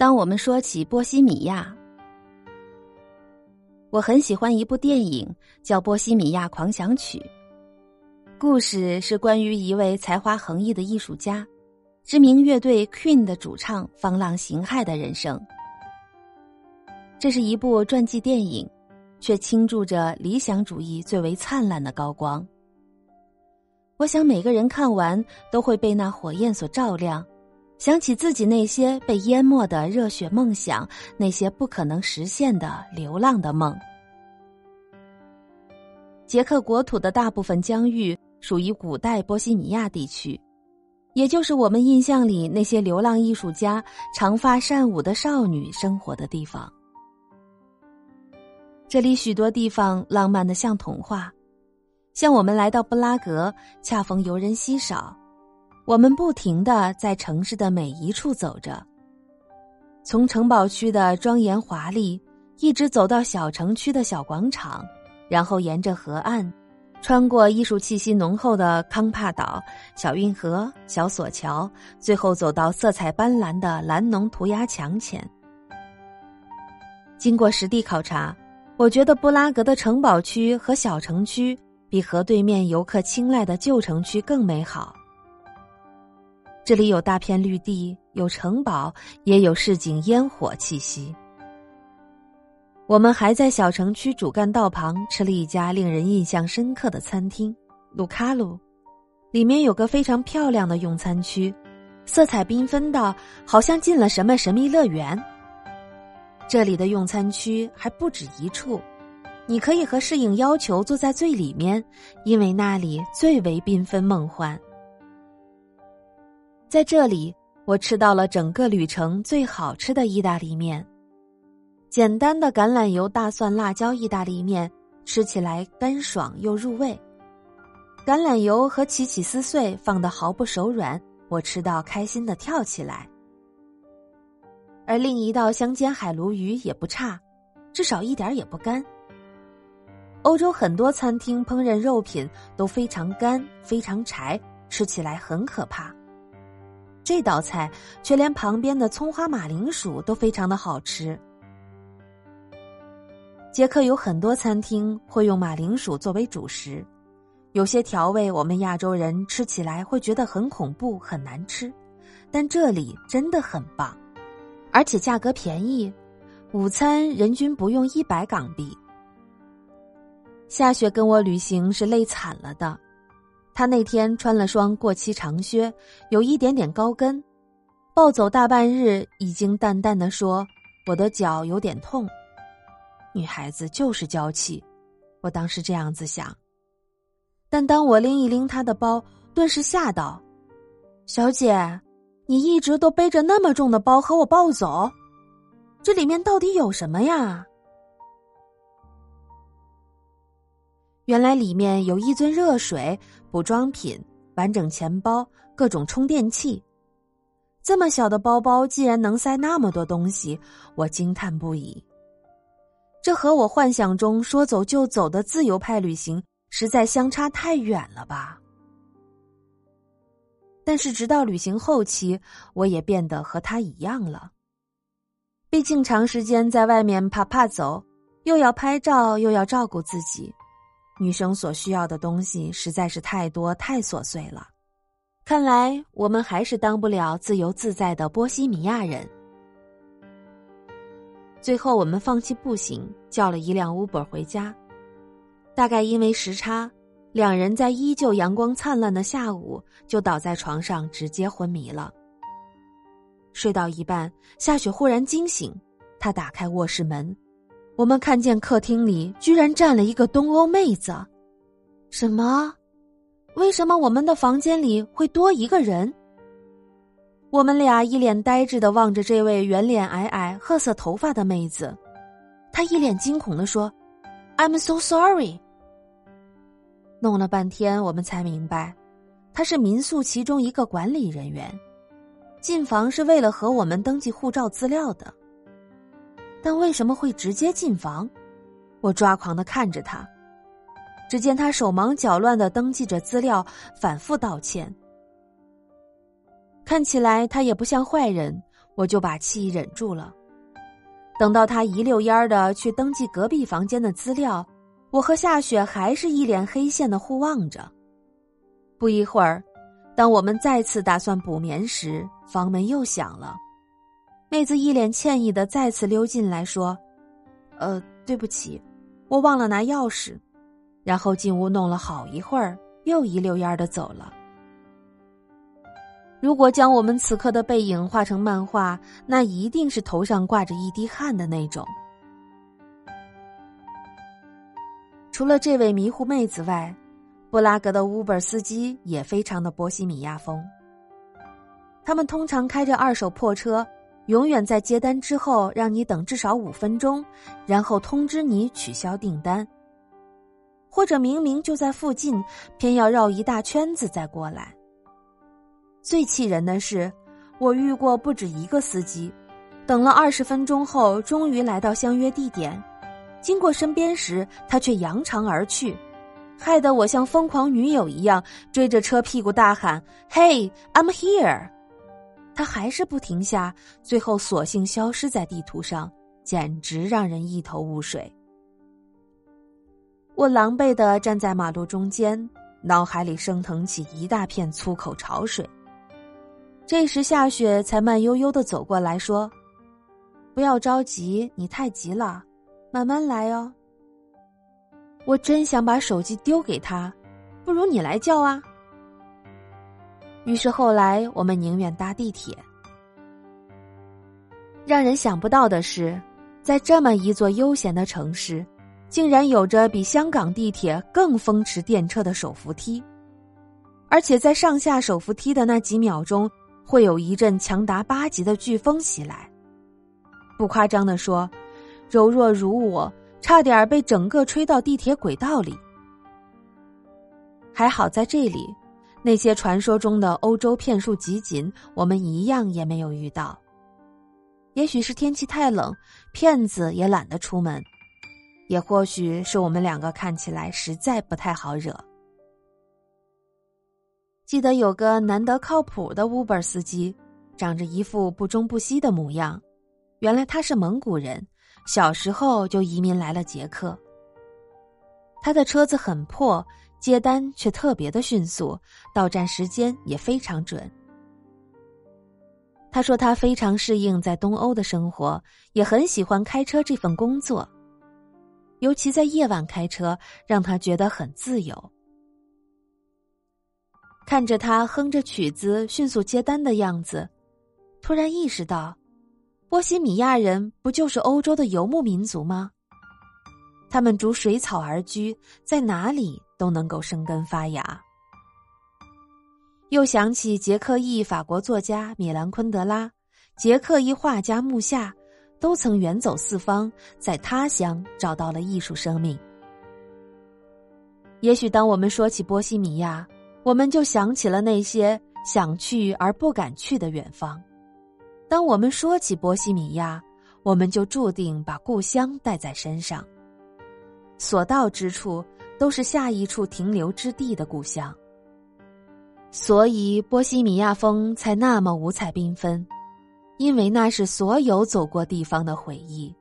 当我们说起波西米亚，我很喜欢一部电影，叫《波西米亚狂想曲》。故事是关于一位才华横溢的艺术家，知名乐队 Queen 的主唱方浪形骸的人生。这是一部传记电影，却倾注着理想主义最为灿烂的高光。我想每个人看完都会被那火焰所照亮，想起自己那些被淹没的热血梦想，那些不可能实现的流浪的梦。捷克国土的大部分疆域属于古代波西米亚地区，也就是我们印象里那些流浪艺术家、长发善舞的少女生活的地方。这里许多地方浪漫的像童话。像我们来到布拉格，恰逢游人稀少，我们不停的在城市的每一处走着，从城堡区的庄严华丽，一直走到小城区的小广场，然后沿着河岸，穿过艺术气息浓厚的康帕岛、小运河、小索桥，最后走到色彩斑斓的蓝农涂鸦墙前。经过实地考察，我觉得布拉格的城堡区和小城区。比河对面游客青睐的旧城区更美好。这里有大片绿地，有城堡，也有市井烟火气息。我们还在小城区主干道旁吃了一家令人印象深刻的餐厅——卢卡鲁，里面有个非常漂亮的用餐区，色彩缤纷的，好像进了什么神秘乐园。这里的用餐区还不止一处。你可以和适应要求坐在最里面，因为那里最为缤纷梦幻。在这里，我吃到了整个旅程最好吃的意大利面，简单的橄榄油大蒜辣椒意大利面，吃起来干爽又入味。橄榄油和起起撕碎放得毫不手软，我吃到开心的跳起来。而另一道香煎海鲈鱼也不差，至少一点也不干。欧洲很多餐厅烹饪肉品都非常干、非常柴，吃起来很可怕。这道菜却连旁边的葱花马铃薯都非常的好吃。捷克有很多餐厅会用马铃薯作为主食，有些调味我们亚洲人吃起来会觉得很恐怖、很难吃，但这里真的很棒，而且价格便宜，午餐人均不用一百港币。夏雪跟我旅行是累惨了的，她那天穿了双过膝长靴，有一点点高跟，暴走大半日，已经淡淡的说：“我的脚有点痛。”女孩子就是娇气，我当时这样子想。但当我拎一拎她的包，顿时吓到：“小姐，你一直都背着那么重的包和我暴走，这里面到底有什么呀？”原来里面有一尊热水、补妆品、完整钱包、各种充电器。这么小的包包竟然能塞那么多东西，我惊叹不已。这和我幻想中说走就走的自由派旅行实在相差太远了吧？但是直到旅行后期，我也变得和他一样了。毕竟长时间在外面啪啪走，又要拍照，又要照顾自己。女生所需要的东西实在是太多太琐碎了，看来我们还是当不了自由自在的波西米亚人。最后，我们放弃步行，叫了一辆 Uber 回家。大概因为时差，两人在依旧阳光灿烂的下午就倒在床上直接昏迷了。睡到一半，夏雪忽然惊醒，她打开卧室门。我们看见客厅里居然站了一个东欧妹子，什么？为什么我们的房间里会多一个人？我们俩一脸呆滞的望着这位圆脸矮矮、褐色头发的妹子，她一脸惊恐的说：“I'm so sorry。”弄了半天，我们才明白，她是民宿其中一个管理人员，进房是为了和我们登记护照资料的。但为什么会直接进房？我抓狂的看着他，只见他手忙脚乱的登记着资料，反复道歉。看起来他也不像坏人，我就把气忍住了。等到他一溜烟儿的去登记隔壁房间的资料，我和夏雪还是一脸黑线的互望着。不一会儿，当我们再次打算补眠时，房门又响了。妹子一脸歉意的再次溜进来说：“呃，对不起，我忘了拿钥匙。”然后进屋弄了好一会儿，又一溜烟的走了。如果将我们此刻的背影画成漫画，那一定是头上挂着一滴汗的那种。除了这位迷糊妹子外，布拉格的 Uber 司机也非常的波西米亚风。他们通常开着二手破车，永远在接单之后让你等至少五分钟，然后通知你取消订单。或者明明就在附近，偏要绕一大圈子再过来。最气人的是，我遇过不止一个司机，等了二十分钟后，终于来到相约地点，经过身边时，他却扬长而去，害得我像疯狂女友一样追着车屁股大喊：“Hey, I'm here！” 他还是不停下，最后索性消失在地图上，简直让人一头雾水。我狼狈的站在马路中间，脑海里升腾起一大片粗口潮水。这时，夏雪才慢悠悠的走过来说：“不要着急，你太急了，慢慢来哦。”我真想把手机丢给他，不如你来叫啊。于是后来我们宁愿搭地铁。让人想不到的是，在这么一座悠闲的城市，竟然有着比香港地铁更风驰电掣的手扶梯，而且在上下手扶梯的那几秒钟。会有一阵强达八级的飓风袭来，不夸张的说，柔弱如我，差点被整个吹到地铁轨道里。还好在这里，那些传说中的欧洲骗术集锦，我们一样也没有遇到。也许是天气太冷，骗子也懒得出门，也或许是我们两个看起来实在不太好惹。记得有个难得靠谱的 Uber 司机，长着一副不忠不息的模样。原来他是蒙古人，小时候就移民来了捷克。他的车子很破，接单却特别的迅速，到站时间也非常准。他说他非常适应在东欧的生活，也很喜欢开车这份工作，尤其在夜晚开车，让他觉得很自由。看着他哼着曲子迅速接单的样子，突然意识到，波西米亚人不就是欧洲的游牧民族吗？他们逐水草而居，在哪里都能够生根发芽。又想起捷克裔法国作家米兰昆德拉，捷克裔画家穆夏，都曾远走四方，在他乡找到了艺术生命。也许当我们说起波西米亚，我们就想起了那些想去而不敢去的远方。当我们说起波西米亚，我们就注定把故乡带在身上。所到之处都是下一处停留之地的故乡。所以波西米亚风才那么五彩缤纷，因为那是所有走过地方的回忆。